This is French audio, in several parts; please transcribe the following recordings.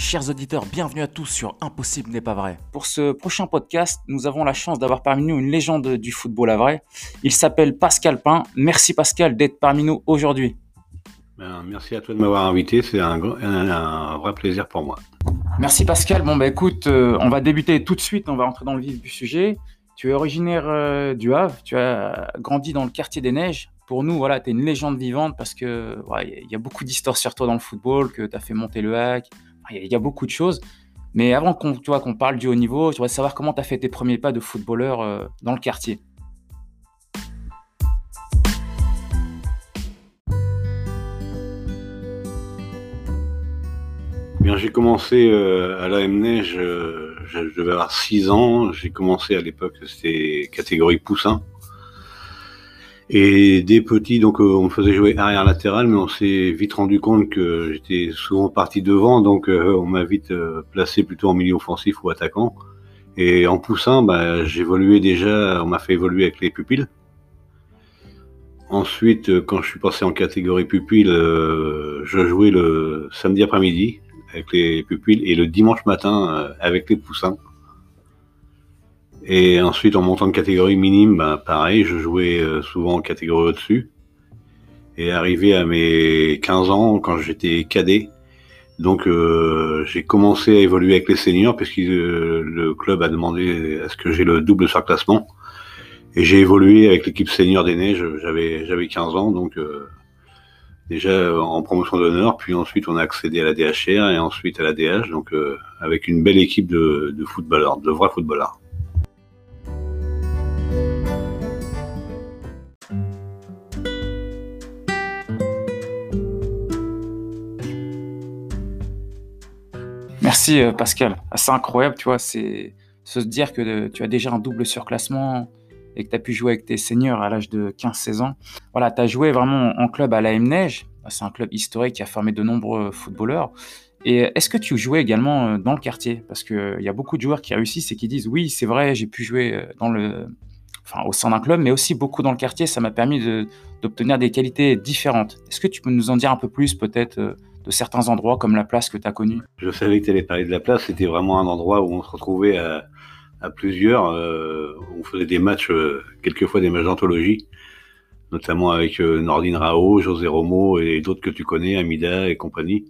Chers auditeurs, bienvenue à tous sur Impossible n'est pas vrai. Pour ce prochain podcast, nous avons la chance d'avoir parmi nous une légende du football à vrai. Il s'appelle Pascal Pain. Merci Pascal d'être parmi nous aujourd'hui. Ben, merci à toi de m'avoir invité, c'est un, un, vrai plaisir pour moi. Merci Pascal. Bon bah écoute, euh, on va débuter tout de suite, on va entrer dans le vif du sujet. Tu es originaire euh, du Havre, tu as grandi dans le quartier des Neiges. Pour nous, voilà, tu es une légende vivante parce que il y a beaucoup d'histoires sur toi dans le football, que tu as fait monter le hack, il y, a beaucoup de choses. Mais avant qu'on qu'on parle du haut niveau, je voudrais savoir comment tu as fait tes premiers pas de footballeur euh, dans le quartier. J'ai commencé euh, à la Neige, je devais avoir 6 ans. J'ai commencé à l'époque, c'était catégorie poussin. Et des petits, donc euh, on me faisait jouer arrière latéral, mais on s'est vite rendu compte que j'étais souvent parti devant, donc euh, on m'a vite euh, placé plutôt en milieu offensif ou attaquant. Et en poussant, bah, j'évoluais déjà, on m'a fait évoluer avec les pupilles. Ensuite, quand je suis passé en catégorie pupille, je jouais le samedi après-midi avec les pupilles et le dimanche matin avec les poussins. Et ensuite, en montant de catégorie minime, bah, pareil, je jouais euh, souvent en catégorie au-dessus. Et arrivé à mes 15 ans, quand j'étais cadet, donc euh, j'ai commencé à évoluer avec les seniors, puisque euh, le club a demandé à ce que j'ai le double surclassement. Et j'ai évolué avec l'équipe senior des Neiges, j'avais j'avais 15 ans, donc déjà en promotion d'honneur, puis ensuite on a accédé à la DHR et ensuite à la DH, donc avec une belle équipe de, de footballeurs, de vrais footballeurs. Merci euh, Pascal. C'est incroyable, tu vois, c'est se dire que tu as déjà un double surclassement et que tu as pu jouer avec tes seniors à l'âge de 15-16 ans. Voilà, tu as joué vraiment en club à la M-Neige. C'est un club historique qui a formé de nombreux footballeurs. Et est-ce que tu jouais également euh, dans le quartier? Parce qu'il y a beaucoup de joueurs qui réussissent et qui disent oui, c'est vrai, j'ai pu jouer euh, dans le, au sein d'un club, mais aussi beaucoup dans le quartier. Ça m'a permis d'obtenir des qualités différentes. Est-ce que tu peux nous en dire un peu plus peut-être de certains endroits comme la place que tu as connue Je savais que tu allais parler de la place. C'était vraiment un endroit où on se retrouvait à, plusieurs. Euh, on faisait des matchs, euh, quelquefois des matchs d'anthologie, notamment avec euh, Nordine Rao, José Romo et d'autres que tu connais, Amida et compagnie.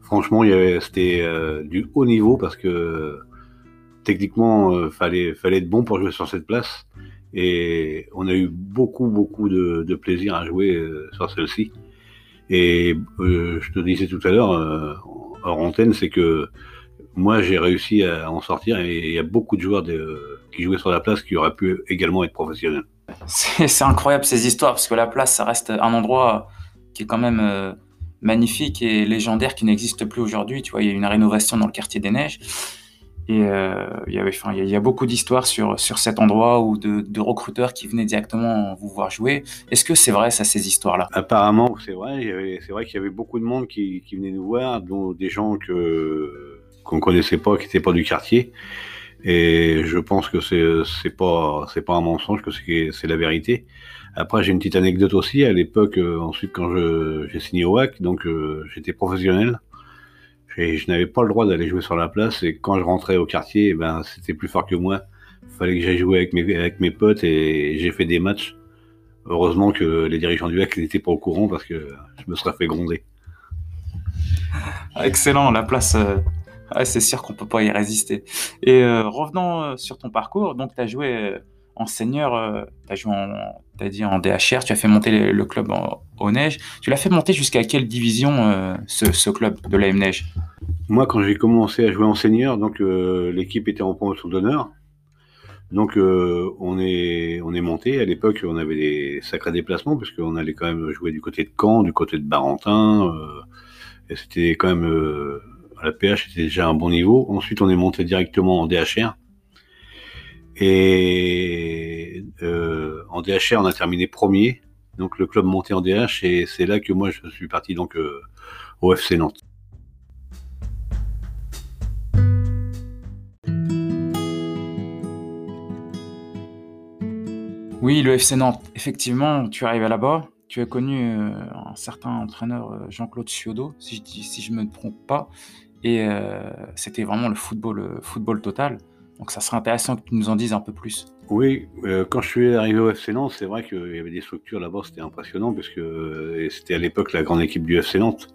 Franchement, c'était du haut niveau parce que techniquement, fallait, fallait être bon pour jouer sur cette place. Et on a eu beaucoup, beaucoup de plaisir à jouer sur celle-ci. Et euh, je te disais tout à l'heure, euh, hors antenne, c'est que moi j'ai réussi à en sortir et il y a beaucoup de joueurs qui jouaient sur la place qui auraient pu également être professionnels. C'est incroyable ces histoires parce que la place, ça reste un endroit qui est quand même euh, magnifique et légendaire qui n'existe plus aujourd'hui. Tu vois, il y a une rénovation dans le quartier des Neiges. Et euh, il, y avait, enfin, il y a beaucoup d'histoires sur, sur cet endroit ou de, recruteurs qui venaient directement vous voir jouer. Est-ce que c'est vrai, ces histoires-là? Apparemment, c'est vrai. C'est vrai qu'il y avait beaucoup de monde qui, qui venait nous voir, dont des gens que qu'on connaissait pas, qui n'étaient pas du quartier. Et je pense que c'est pas pas un mensonge, que c'est la vérité. Après, j'ai une petite anecdote aussi. À l'époque, euh, ensuite, quand j'ai signé au WAC, donc euh, j'étais professionnel. Je n'avais pas le droit d'aller jouer sur la place. Et quand je rentrais au quartier, eh ben, c'était plus fort que moi. Il fallait que j'aille jouer avec mes, avec mes potes et j'ai fait des matchs. Heureusement que les dirigeants du HAC n'étaient pas au courant parce que je me serais fait gronder. Excellent, la place, euh, c'est sûr qu'on peut pas y résister. Et euh, revenons euh, sur ton parcours, donc tu as joué en senior, euh, tu as joué en, as dit en DHR, tu as fait monter le, club au Neige. Tu l'as fait monter jusqu'à quelle division euh, ce, club de l'AM Neige? Moi, quand j'ai commencé à jouer en senior, donc euh, l'équipe était en promotion d'honneur. Donc on est on est monté. À l'époque, on avait des sacrés déplacements puisqu'on allait quand même jouer du côté de Caen, du côté de Barentin. et c'était quand même à la PH, c'était déjà un bon niveau. Ensuite, on est monté directement en DHR. Et euh, en DHR, on a terminé premier. Donc le club monté en DH et c'est là que moi je suis parti donc euh, au FC Nantes. Oui, le FC Nantes. Effectivement, tu arrives là-bas. Tu as connu euh, un certain entraîneur Jean-Claude Ciodo, si je ne me trompe pas. Et c'était vraiment le football, football total. Donc ça serait intéressant que tu nous en dises un peu plus. Oui, quand je suis arrivé au FC Nantes, c'est vrai qu'il y avait des structures là-bas, c'était impressionnant, parce que c'était à l'époque la grande équipe du FC Nantes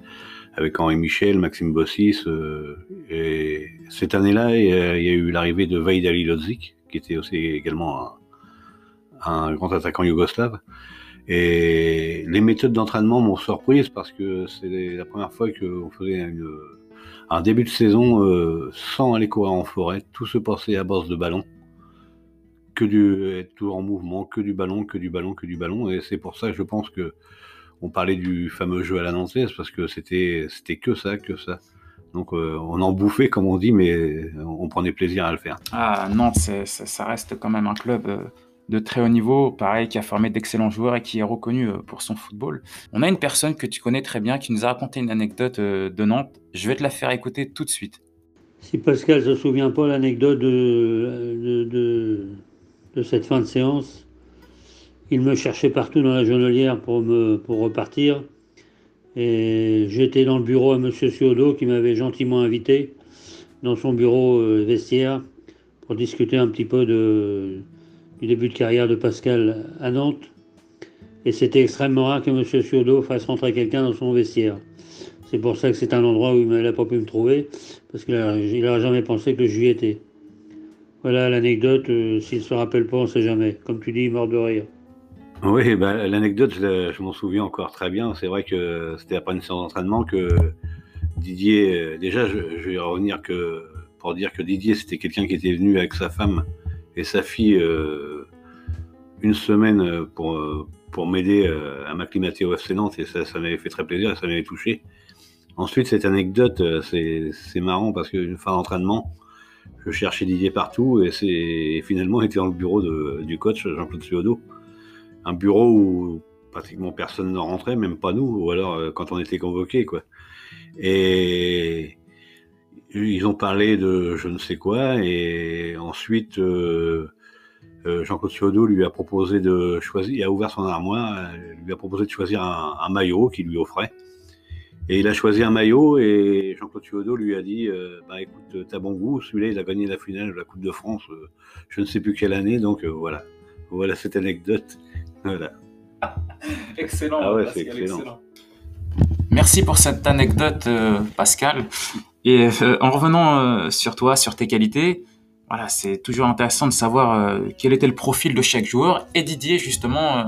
avec Henri Michel, Maxime Bossis. Euh, et cette année-là, il y, a, eu l'arrivée de Vaid Ali Lodzik, qui était aussi également un, grand attaquant yougoslave. Et les méthodes d'entraînement m'ont surprise parce que c'est la première fois qu'on faisait un début de saison euh, sans aller courir en forêt. Tout se passait à base de ballon. Que du, être toujours en mouvement, que du ballon, que du ballon, que du ballon. Et c'est pour ça que je pense que on parlait du fameux jeu à la nantaise parce que c'était c'était que ça, que ça. Donc euh, on en bouffait comme on dit, mais on prenait plaisir à le faire. Ah Nantes, ça reste quand même un club euh, de très haut niveau, pareil, qui a formé d'excellents joueurs et qui est reconnu euh, pour son football. On a une personne que tu connais très bien qui nous a raconté une anecdote de Nantes. Je vais te la faire écouter tout de suite. Si Pascal se souvient pas l'anecdote de, de, de cette fin de séance, il me cherchait partout dans la jonelière pour, me, pour repartir. Et j'étais dans le bureau à M. Ciodo qui m'avait gentiment invité dans son bureau euh, vestiaire pour discuter un petit peu de, du début de carrière de Pascal à Nantes. Et c'était extrêmement rare que M. Ciodo fasse rentrer quelqu'un dans son vestiaire. C'est pour ça que c'est un endroit où il n'a pas pu me trouver, parce qu'il n'aurait jamais pensé que j'y étais. Voilà l'anecdote, euh, s'il ne se rappelle pas, on ne sait jamais. Comme tu dis, mort de rire. Oui, bah, l'anecdote, je, m'en souviens encore très bien. C'est vrai que c'était après une séance d'entraînement que Didier, euh, déjà, je, vais revenir que pour dire que Didier, c'était quelqu'un qui était venu avec sa femme et sa fille euh, une semaine pour, pour m'aider euh, à m'acclimater au FC Nantes et ça, ça m'avait fait très plaisir et ça m'avait touché. Ensuite, cette anecdote, c'est marrant parce qu'une fin d'entraînement, je cherchais Didier partout et c'est finalement était dans le bureau du coach Jean-Claude Suodo un bureau où pratiquement personne ne rentrait, même pas nous, ou alors euh, quand on était convoqué. Et ils ont parlé de je ne sais quoi, et ensuite euh, euh, Jean-Claude Ciodo lui a proposé de choisir, il a ouvert son armoire, lui a proposé de choisir un, maillot qu'il lui offrait. Et il a choisi un maillot et Jean-Claude Ciodo lui a dit Bah écoute, t'as bon goût, celui-là il a gagné la finale de la Coupe de France, je ne sais plus quelle année, donc voilà. Voilà cette anecdote. excellent. Ah excellent. Merci pour cette anecdote, euh, Pascal. Et euh, en revenant euh, sur toi, sur tes qualités, voilà, c'est toujours intéressant de savoir quel était le profil de chaque joueur. Et Didier, justement,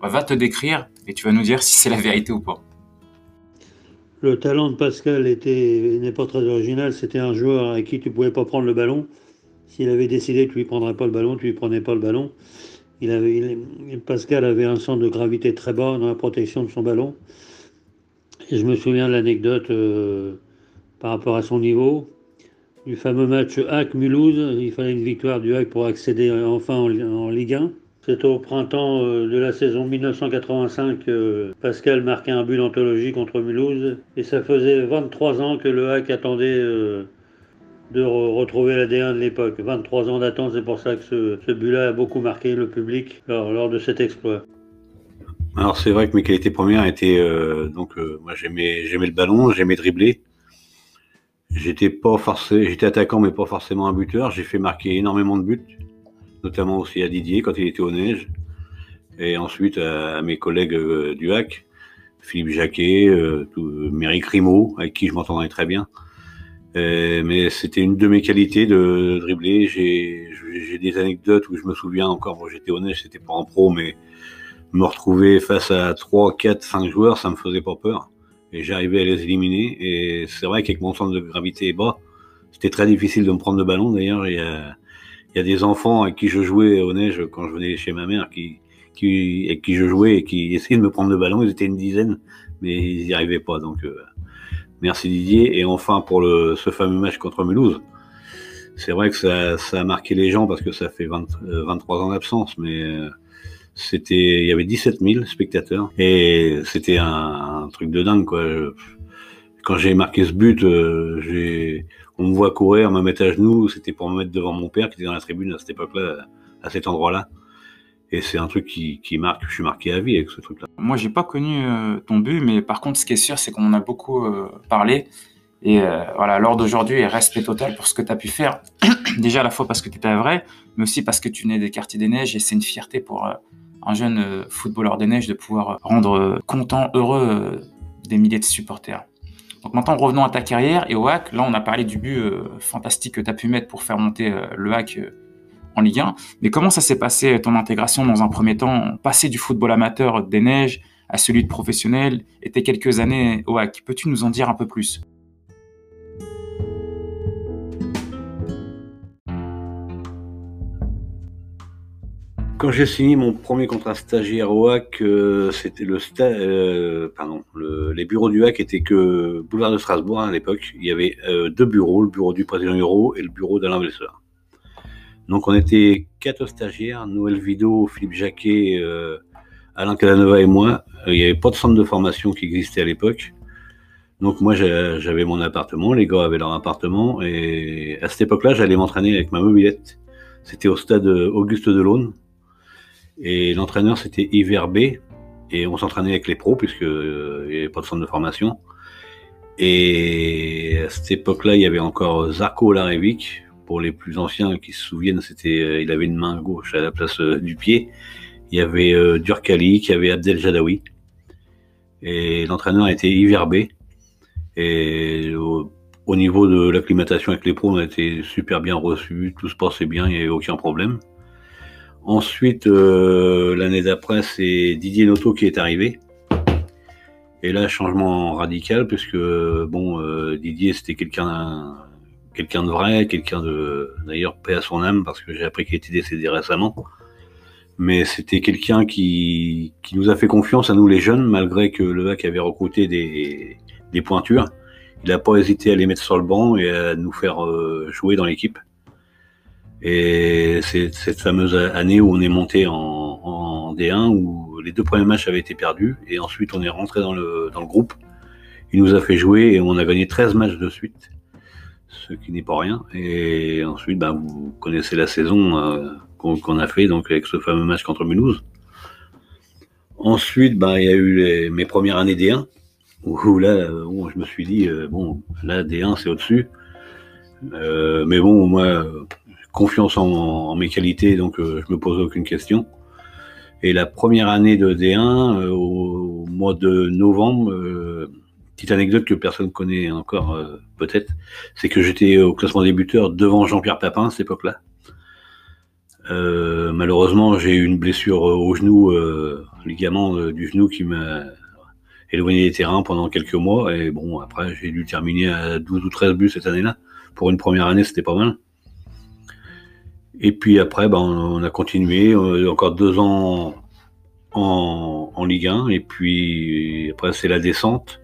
va te décrire et tu vas nous dire si c'est la vérité ou pas. Le talent de Pascal était n'est pas très original. C'était un joueur à qui tu pouvais pas prendre le ballon. S'il avait décidé que tu lui prendrais pas le ballon, tu lui prenais pas le ballon. Pascal avait un centre de gravité très bas dans la protection de son ballon. Et je me souviens de l'anecdote euh, par rapport à son niveau. Du fameux match HAC-Mulhouse, il fallait une victoire du HAC pour accéder enfin en, Ligue 1. C'est au printemps euh, de la saison 1985 que Pascal marquait un but d'anthologie contre Mulhouse. Et ça faisait 23 ans que le HAC attendait euh, de retrouver l'ADN de l'époque. 23 ans d'attente, c'est pour ça que ce, but-là a beaucoup marqué le public lors, de cet exploit. Alors c'est vrai que mes qualités premières étaient euh, donc euh, moi j'aimais le ballon, j'aimais dribbler. J'étais pas forcé, j'étais attaquant mais pas forcément un buteur. J'ai fait marquer énormément de buts, notamment aussi à Didier quand il était au neige, et ensuite à, mes collègues euh, du HAC, Philippe Jacquet, euh, Méric Rimaud, avec qui je m'entendais très bien. Euh, mais c'était une de mes qualités de dribbler. J'ai des anecdotes où je me souviens encore, j'étais honnête, c'était pas en pro, mais me retrouver face à 3, 4, 5 joueurs, ça me faisait pas peur. Et j'arrivais à les éliminer. Et c'est vrai qu'avec mon centre de gravité bas, c'était très difficile de me prendre le ballon. D'ailleurs, il y a, il y a des enfants avec qui je jouais au neige quand je venais chez ma mère qui, qui, avec qui je jouais et qui essayaient de me prendre le ballon. Ils étaient une dizaine, mais ils n'y arrivaient pas. Donc, euh, Merci Didier. Et enfin, pour le, ce fameux match contre Mulhouse, c'est vrai que ça, ça, a marqué les gens parce que ça fait 20, 23 euh, ans d'absence, mais euh, c'était, il y avait 17 000 spectateurs et c'était un, truc de dingue quoi. Quand j'ai marqué ce but, euh, on me voit courir, me mettre à genoux, c'était pour me mettre devant mon père qui était dans la tribune à cette époque-là, à cet endroit-là. Et c'est un truc qui, qui, marque, je suis marqué à vie avec ce truc-là. Moi, j'ai pas connu euh, ton but, mais par contre, ce qui est sûr, c'est qu'on en a beaucoup euh, parlé. Et voilà, lors d'aujourd'hui, respect total pour ce que tu as pu faire. Déjà à la fois parce que tu étais vrai, mais aussi parce que tu nais des quartiers des neiges et c'est une fierté pour un jeune footballeur des neiges de pouvoir rendre content, heureux des milliers de supporters. Donc maintenant, revenons à ta carrière et au hack. Là, on a parlé du but euh, fantastique que tu as pu mettre pour faire monter euh, le hack euh, en Ligue 1. Mais comment ça s'est passé, ton intégration dans un premier temps, passer du football amateur des neiges à celui de professionnel et tes quelques années au hack Peux-tu nous en dire un peu plus? Quand j'ai signé mon premier contrat stagiaire au HAC, euh, c'était le, euh, pardon, les bureaux du HAC étaient que boulevard de Strasbourg hein, à l'époque. Il y avait euh, deux bureaux, le bureau du président Euro et le bureau d'Alain Vesseur. Donc on était quatre stagiaires, Noël Vido, Philippe Jacquet, Alain Calanova et moi. il n'y avait pas de centre de formation qui existait à l'époque. Donc moi j'avais mon appartement, les gars avaient leur appartement et à cette époque-là j'allais m'entraîner avec ma mobilette. C'était au stade Auguste Delaune et l'entraîneur, c'était Yves B. Et on s'entraînait avec les pros, puisqu'il euh, n'y avait pas de centre de formation. Et à cette époque-là, il y avait encore Zarko Larevic. Pour les plus anciens qui se souviennent, c'était, euh, il avait une main gauche à la place euh, du pied. Il y avait Durkali, il y avait Abdel Jadawi. Et l'entraîneur était Yves B. Et au, au niveau de l'acclimatation avec les pros, on a été super bien reçus, tout se passait bien, il n'y avait aucun problème. Ensuite, euh, l'année d'après, c'est Didier Noto qui est arrivé. Et là, changement radical, puisque bon, euh, Didier, c'était quelqu'un quelqu'un de vrai, quelqu'un de d'ailleurs paix à son âme, parce que j'ai appris qu'il était décédé récemment. Mais c'était quelqu'un qui, qui nous a fait confiance à nous les jeunes, malgré que le VAC avait recruté des, des pointures. Il n'a pas hésité à les mettre sur le banc et à nous faire euh, jouer dans l'équipe. Et c'est cette fameuse année où on est monté en, en, D1, où les deux premiers matchs avaient été perdus, et ensuite on est rentré dans le, dans le groupe. Il nous a fait jouer et on a gagné 13 matchs de suite, ce qui n'est pas rien. Et ensuite, bah, vous connaissez la saison euh, qu'on a fait donc avec ce fameux match contre Mulhouse. Ensuite, bah, il y a eu les, mes premières années D1, où là, où je me suis dit, euh, bon, là, D1, c'est au-dessus. Euh, mais bon, moi, confiance en, mes qualités, donc euh, je me pose aucune question. Et la première année de D1, euh, au mois de novembre, euh, petite anecdote que personne connaît encore peut-être, c'est que j'étais au classement débuteur devant Jean-Pierre Papin à cette époque-là. malheureusement, j'ai eu une blessure au genou, ligament du genou qui m'a éloigné des terrains pendant quelques mois. Et bon, après, j'ai dû terminer à 12 ou 13 buts cette année-là. Pour une première année, c'était pas mal. Et puis après, ben, on a continué, euh, encore deux ans en, Ligue 1, et puis après c'est la descente.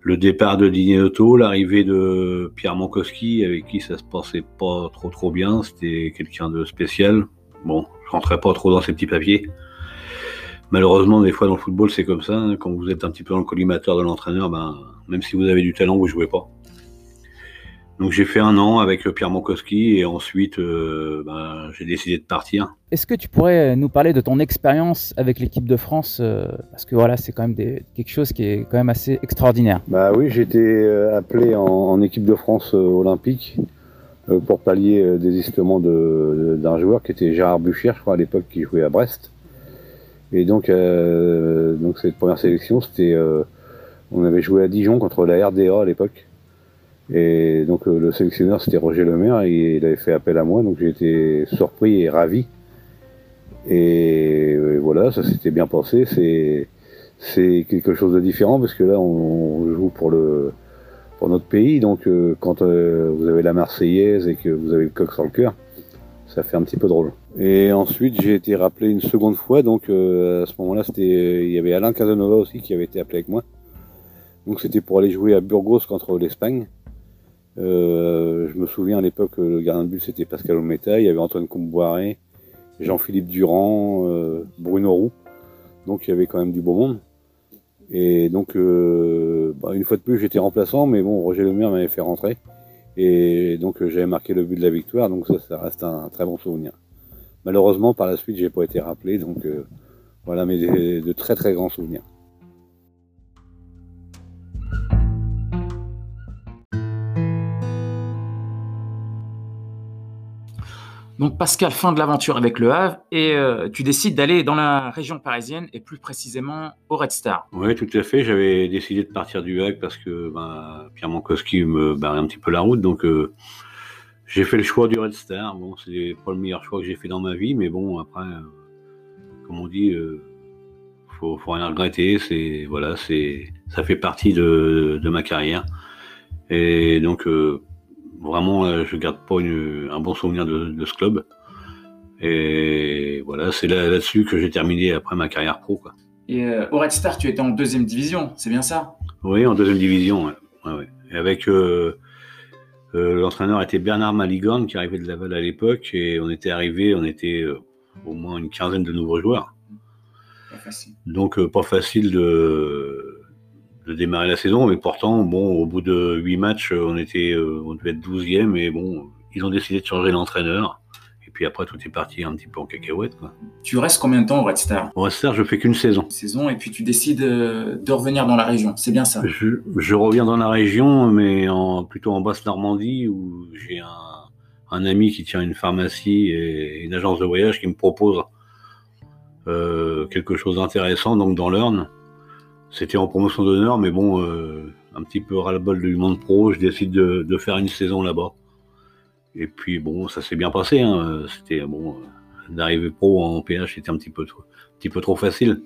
Le départ de Didier Otto, l'arrivée de Pierre Monkowski, avec qui ça se passait pas trop trop bien, c'était quelqu'un de spécial. Bon, je rentrais pas trop dans ces petits papiers. Malheureusement, des fois dans le football, c'est comme ça. Hein. quand vous êtes un petit peu dans le collimateur de l'entraîneur, ben, même si vous avez du talent, vous jouez pas. Donc j'ai fait un an avec Pierre Monkowski et ensuite euh, ben, j'ai décidé de partir. Est-ce que tu pourrais nous parler de ton expérience avec l'équipe de France euh, Parce que voilà, c'est quand même quelque chose qui est quand même assez extraordinaire. Bah oui, j'ai été euh, appelé en, équipe de France olympique pour pallier désistement d'un joueur qui était Gérard Buchier, je crois à l'époque, qui jouait à Brest. Et donc, donc cette première sélection, c'était, on avait joué à Dijon contre la RDA à l'époque. Et donc euh, le sélectionneur c'était Roger Lemaire et il avait fait appel à moi, donc j'ai été surpris et ravi. Et, voilà, ça s'était bien passé. C'est c'est quelque chose de différent parce que là on, joue pour le pour notre pays, donc euh, quand euh, vous avez la Marseillaise et que vous avez le coq sur le cœur, ça fait un petit peu drôle. Et ensuite j'ai été rappelé une seconde fois, donc à ce moment-là c'était il y avait Alain Casanova aussi qui avait été appelé avec moi. Donc c'était pour aller jouer à Burgos contre l'Espagne. Euh, je me souviens à l'époque, le gardien de but c'était Pascal Ometa, il y avait Antoine Comboiré, Jean-Philippe Durand, euh, Bruno Roux. Donc il y avait quand même du beau monde. Et donc, euh, bah, une fois de plus, j'étais remplaçant, mais bon, Roger Lemaire m'avait fait rentrer. Et donc, j'avais marqué le but de la victoire, donc ça, reste un, très bon souvenir. Malheureusement, par la suite, j'ai pas été rappelé, donc voilà, mais de très très grands souvenirs. Donc Pascal, fin de l'aventure avec le Havre et euh, tu décides d'aller dans la région parisienne et plus précisément au Red Star. Oui, tout à fait. J'avais décidé de partir du Havre parce que ben, Pierre Mankowski me barrait un petit peu la route. Donc euh, j'ai fait le choix du Red Star. Bon, c'est pas le meilleur choix que j'ai fait dans ma vie, mais bon, après, euh, comme on dit, faut, faut rien regretter. C'est voilà, c'est ça fait partie de, de ma carrière. Et donc vraiment, euh, je garde pas un bon souvenir de, ce club. Et voilà, c'est là, dessus que j'ai terminé après ma carrière pro. Quoi. Et euh, au Red Star, tu étais en deuxième division, c'est bien ça? Oui, en deuxième division. Ouais. Et avec euh, l'entraîneur était Bernard Maligan qui arrivait de Laval à l'époque, et on était arrivé, on était au moins une quinzaine de nouveaux joueurs. Pas facile. Donc pas facile de de démarrer la saison, mais pourtant, bon, au bout de huit matchs, on était, euh, on devait être 12e, et bon, ils ont décidé de changer l'entraîneur. Et puis après, tout est parti un petit peu en cacahuète. Quoi. Tu restes combien de temps au Red Star? Au Red Star, je fais qu'une saison. saison, et puis tu décides euh, de revenir dans la région, c'est bien ça? Je, je, reviens dans la région, mais en, plutôt en Basse-Normandie, où j'ai un, un, ami qui tient une pharmacie et une agence de voyage qui me propose euh, quelque chose d'intéressant, donc dans l'Eurne. C'était en promotion d'honneur, mais bon, euh, un petit peu ras-le-bol du monde pro, je décide de, faire une saison là-bas. Et puis bon, ça s'est bien passé. Hein. C'était bon, d'arriver pro en PH, c'était un petit peu, trop, un petit peu trop facile.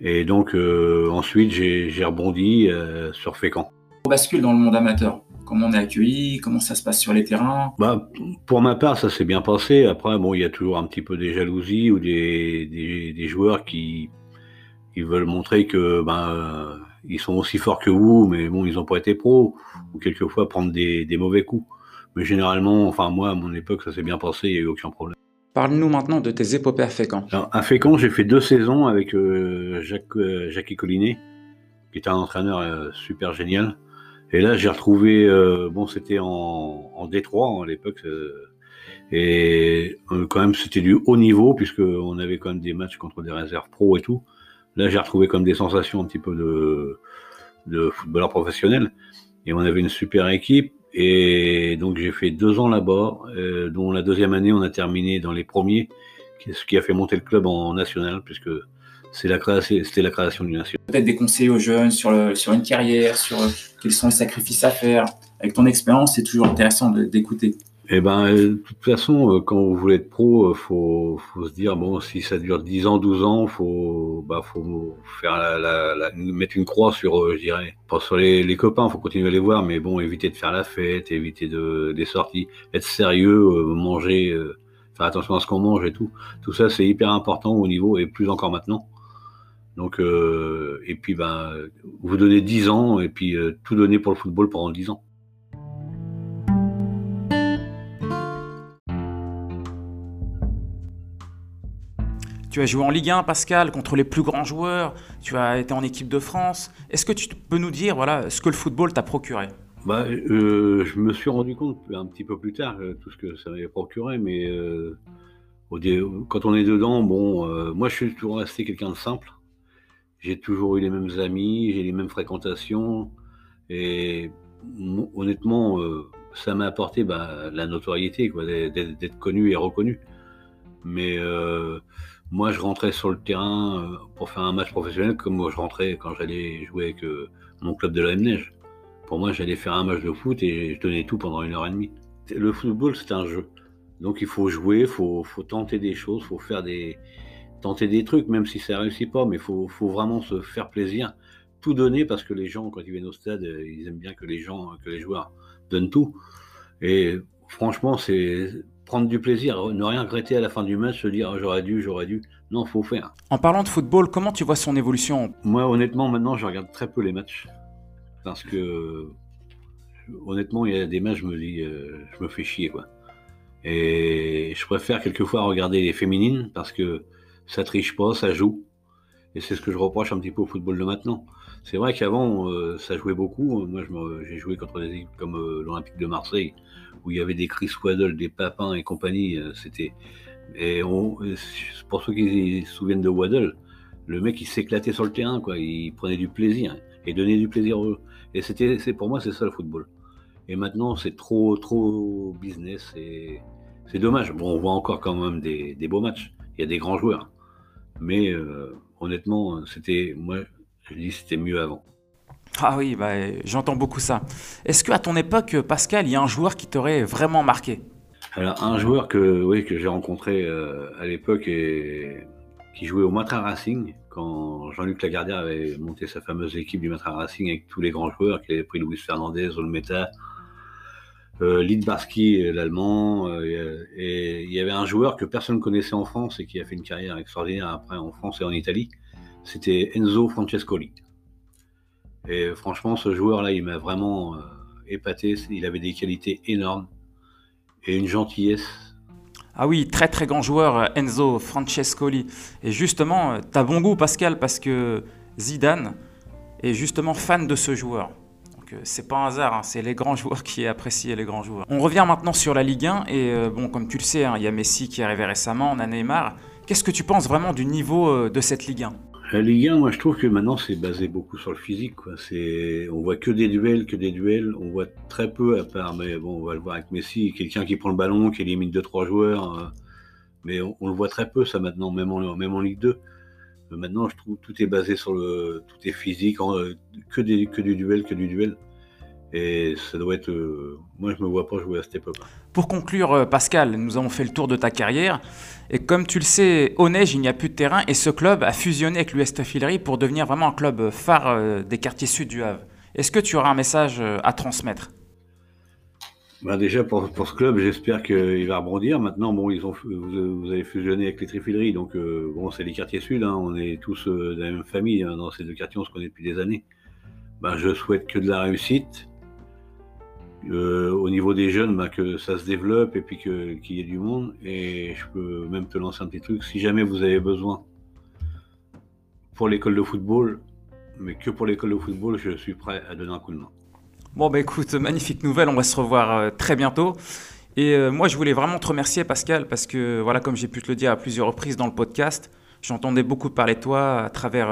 Et donc euh, ensuite, j'ai rebondi euh, sur Fécamp. On bascule dans le monde amateur. Comment on est accueilli Comment ça se passe sur les terrains? Bah, Pour ma part, ça s'est bien passé. Après, bon, il y a toujours un petit peu des jalousies ou des, des joueurs qui, ils veulent montrer que ben ils sont aussi forts que vous, mais bon, ils n'ont pas été pros, ou quelquefois prendre des, des, mauvais coups. Mais généralement, enfin moi, à mon époque, ça s'est bien passé, il n'y a eu aucun problème. Parle-nous maintenant de tes épopées à Fécamp. Alors, à Fécamp, j'ai fait deux saisons avec euh, Jacques, euh, Collinet, qui était un entraîneur euh, super génial. Et là, j'ai retrouvé, euh, bon, c'était en, en Détroit à l'époque, et quand même, c'était du haut niveau, puisqu'on avait quand même des matchs contre des réserves pro et tout. Là, j'ai retrouvé comme des sensations un petit peu de, footballeur professionnel. Et on avait une super équipe. Et donc, j'ai fait deux ans là-bas, euh, dont la deuxième année, on a terminé dans les premiers, ce qui a fait monter le club en national, puisque c'est la c'était la création du national. Peut-être des conseils aux jeunes sur une carrière, sur euh, quels sont les sacrifices à faire. Avec ton expérience, c'est toujours intéressant d'écouter. Eh ben, euh, de toute façon, euh, quand vous voulez être pro, euh, faut, faut se dire bon, si ça dure 10 ans, 12 ans, faut, bah, faut faire la, la, mettre une croix sur, je dirais, pas sur les, les copains, faut continuer à les voir, mais bon, éviter de faire la fête, éviter de des sorties, être sérieux, manger, faire attention à ce qu'on mange et tout. Tout ça, c'est hyper important au niveau et plus encore maintenant. Donc, et puis, ben, vous donnez 10 ans et puis tout donner pour le football pendant 10 ans. Tu as joué en Ligue 1, Pascal, contre les plus grands joueurs. Tu as été en équipe de France. Est-ce que tu peux nous dire voilà, ce que le football t'a procuré? Bah, euh, Je me suis rendu compte un petit peu plus tard euh, tout ce que ça m'avait procuré, mais euh, quand on est dedans, bon, moi je suis toujours resté quelqu'un de simple. J'ai toujours eu les mêmes amis, j'ai les mêmes fréquentations, et honnêtement, ça m'a apporté bah, la notoriété, d'être connu et reconnu. Mais moi, je rentrais sur le terrain euh, pour faire un match professionnel comme moi je rentrais quand j'allais jouer avec euh, mon club de la M-Neige. Pour moi, j'allais faire un match de foot et je donnais tout pendant une heure et demie. Le football, c'est un jeu. Donc il faut jouer, il faut, faut, tenter des choses, il faut faire des, tenter des trucs, même si ça ne réussit pas, mais il faut, faut, vraiment se faire plaisir, tout donner parce que les gens, quand ils viennent au stade, euh, ils aiment bien que les gens, que les joueurs donnent tout. Et franchement, c'est prendre du plaisir, ne rien regretter à la fin du match, se dire j'aurais dû, j'aurais dû. Non, faut faire. En parlant de football, comment tu vois son évolution Moi, honnêtement, maintenant, je regarde très peu les matchs. Parce que, honnêtement, il y a des matchs, je me dis, euh, je me fais chier, quoi. Et je préfère quelquefois regarder les féminines parce que ça triche pas, ça joue. Et c'est ce que je reproche un petit peu au football de maintenant. C'est vrai qu'avant, euh, ça jouait beaucoup. Moi, j'ai joué contre des équipes comme euh, l'Olympique de Marseille, où il y avait des Chris Waddle, des Papins et compagnie. Euh, c'était et pour ceux qui se souviennent de Waddle, le mec il s'éclatait sur le terrain, quoi. Il prenait du plaisir et donnait du plaisir aux Et c'était, c'est pour moi, c'est ça le football. Et maintenant, c'est trop, trop business et c'est dommage. Bon, on voit encore quand même des, beaux matchs. Il y a des grands joueurs. Mais euh, honnêtement, c'était, moi, je dis c'était mieux avant. Ah oui, bah, j'entends beaucoup ça. Est-ce qu'à ton époque, Pascal, il y a un joueur qui t'aurait vraiment marqué? Alors, un joueur que, oui, que j'ai rencontré euh, à l'époque et qui jouait au Matra Racing, quand Jean-Luc Lagardère avait monté sa fameuse équipe du Matra Racing avec tous les grands joueurs, qui avait pris Luis Fernandez, Olmeta, euh, Lidbarski, l'allemand, euh, et il y avait un joueur que personne ne connaissait en France et qui a fait une carrière extraordinaire après en France et en Italie, c'était Enzo Francescoli. Et franchement, ce joueur-là, il m'a vraiment euh, épaté. Il avait des qualités énormes et une gentillesse. Ah oui, très très grand joueur, euh, Enzo Francescoli. Et justement, euh, t'as bon goût, Pascal, parce que Zidane est justement fan de ce joueur. Donc c'est pas un hasard, hein, c'est les grands joueurs qui apprécient les grands joueurs. On revient maintenant sur la Ligue 1 et bon, comme tu le sais, hein, il y a Messi qui est arrivé récemment, on a Neymar. Qu'est-ce que tu penses vraiment du niveau de cette Ligue 1 la Ligue 1, moi je trouve que maintenant c'est basé beaucoup sur le physique. On voit que des duels, que des duels. On voit très peu à part, mais bon, on va le voir avec Messi, quelqu'un qui prend le ballon, qui élimine deux trois joueurs. Euh, mais on, le voit très peu ça maintenant, même en, même en Ligue 2. Euh, maintenant, je trouve que tout est basé sur le, tout est physique, euh, que des, que du duel, que du duel. Et ça doit être. Euh, moi, je me vois pas jouer à cette époque. Pour conclure, euh, Pascal, nous avons fait le tour de ta carrière. Et comme tu le sais, au Neige, il n'y a plus de terrain. Et ce club a fusionné avec l'US pour devenir vraiment un club phare euh, des quartiers sud du Havre. Est-ce que tu auras un message à transmettre? Bah déjà pour, pour, ce club, j'espère qu'il va rebondir. Maintenant, bon, ils ont, vous, avez fusionné avec les Trifileries, donc bon, c'est les quartiers sud. Hein. on est tous de la même famille hein. dans ces deux quartiers, on se connaît depuis des années. Ben, je souhaite que de la réussite, euh, au niveau des jeunes, bah, que ça se développe et puis qu'il y ait du monde. Et je peux même te lancer un petit truc. Si jamais vous avez besoin pour l'école de football, mais que pour l'école de football, je suis prêt à donner un coup de main. Bon, bah écoute, magnifique nouvelle. On va se revoir euh, très bientôt. Et euh, moi, je voulais vraiment te remercier, Pascal, parce que, voilà, comme j'ai pu te le dire à plusieurs reprises dans le podcast, j'entendais beaucoup parler de toi à travers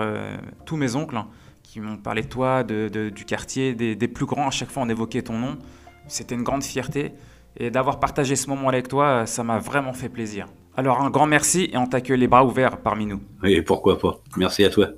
tous mes oncles hein, qui m'ont parlé de toi, du quartier, des, plus grands. À chaque fois, on évoquait ton nom. C'était une grande fierté. Et d'avoir partagé ce moment avec toi, ça m'a vraiment fait plaisir. Alors un grand merci et on t'accueille les bras ouverts parmi nous. Oui, pourquoi pas. Merci à toi.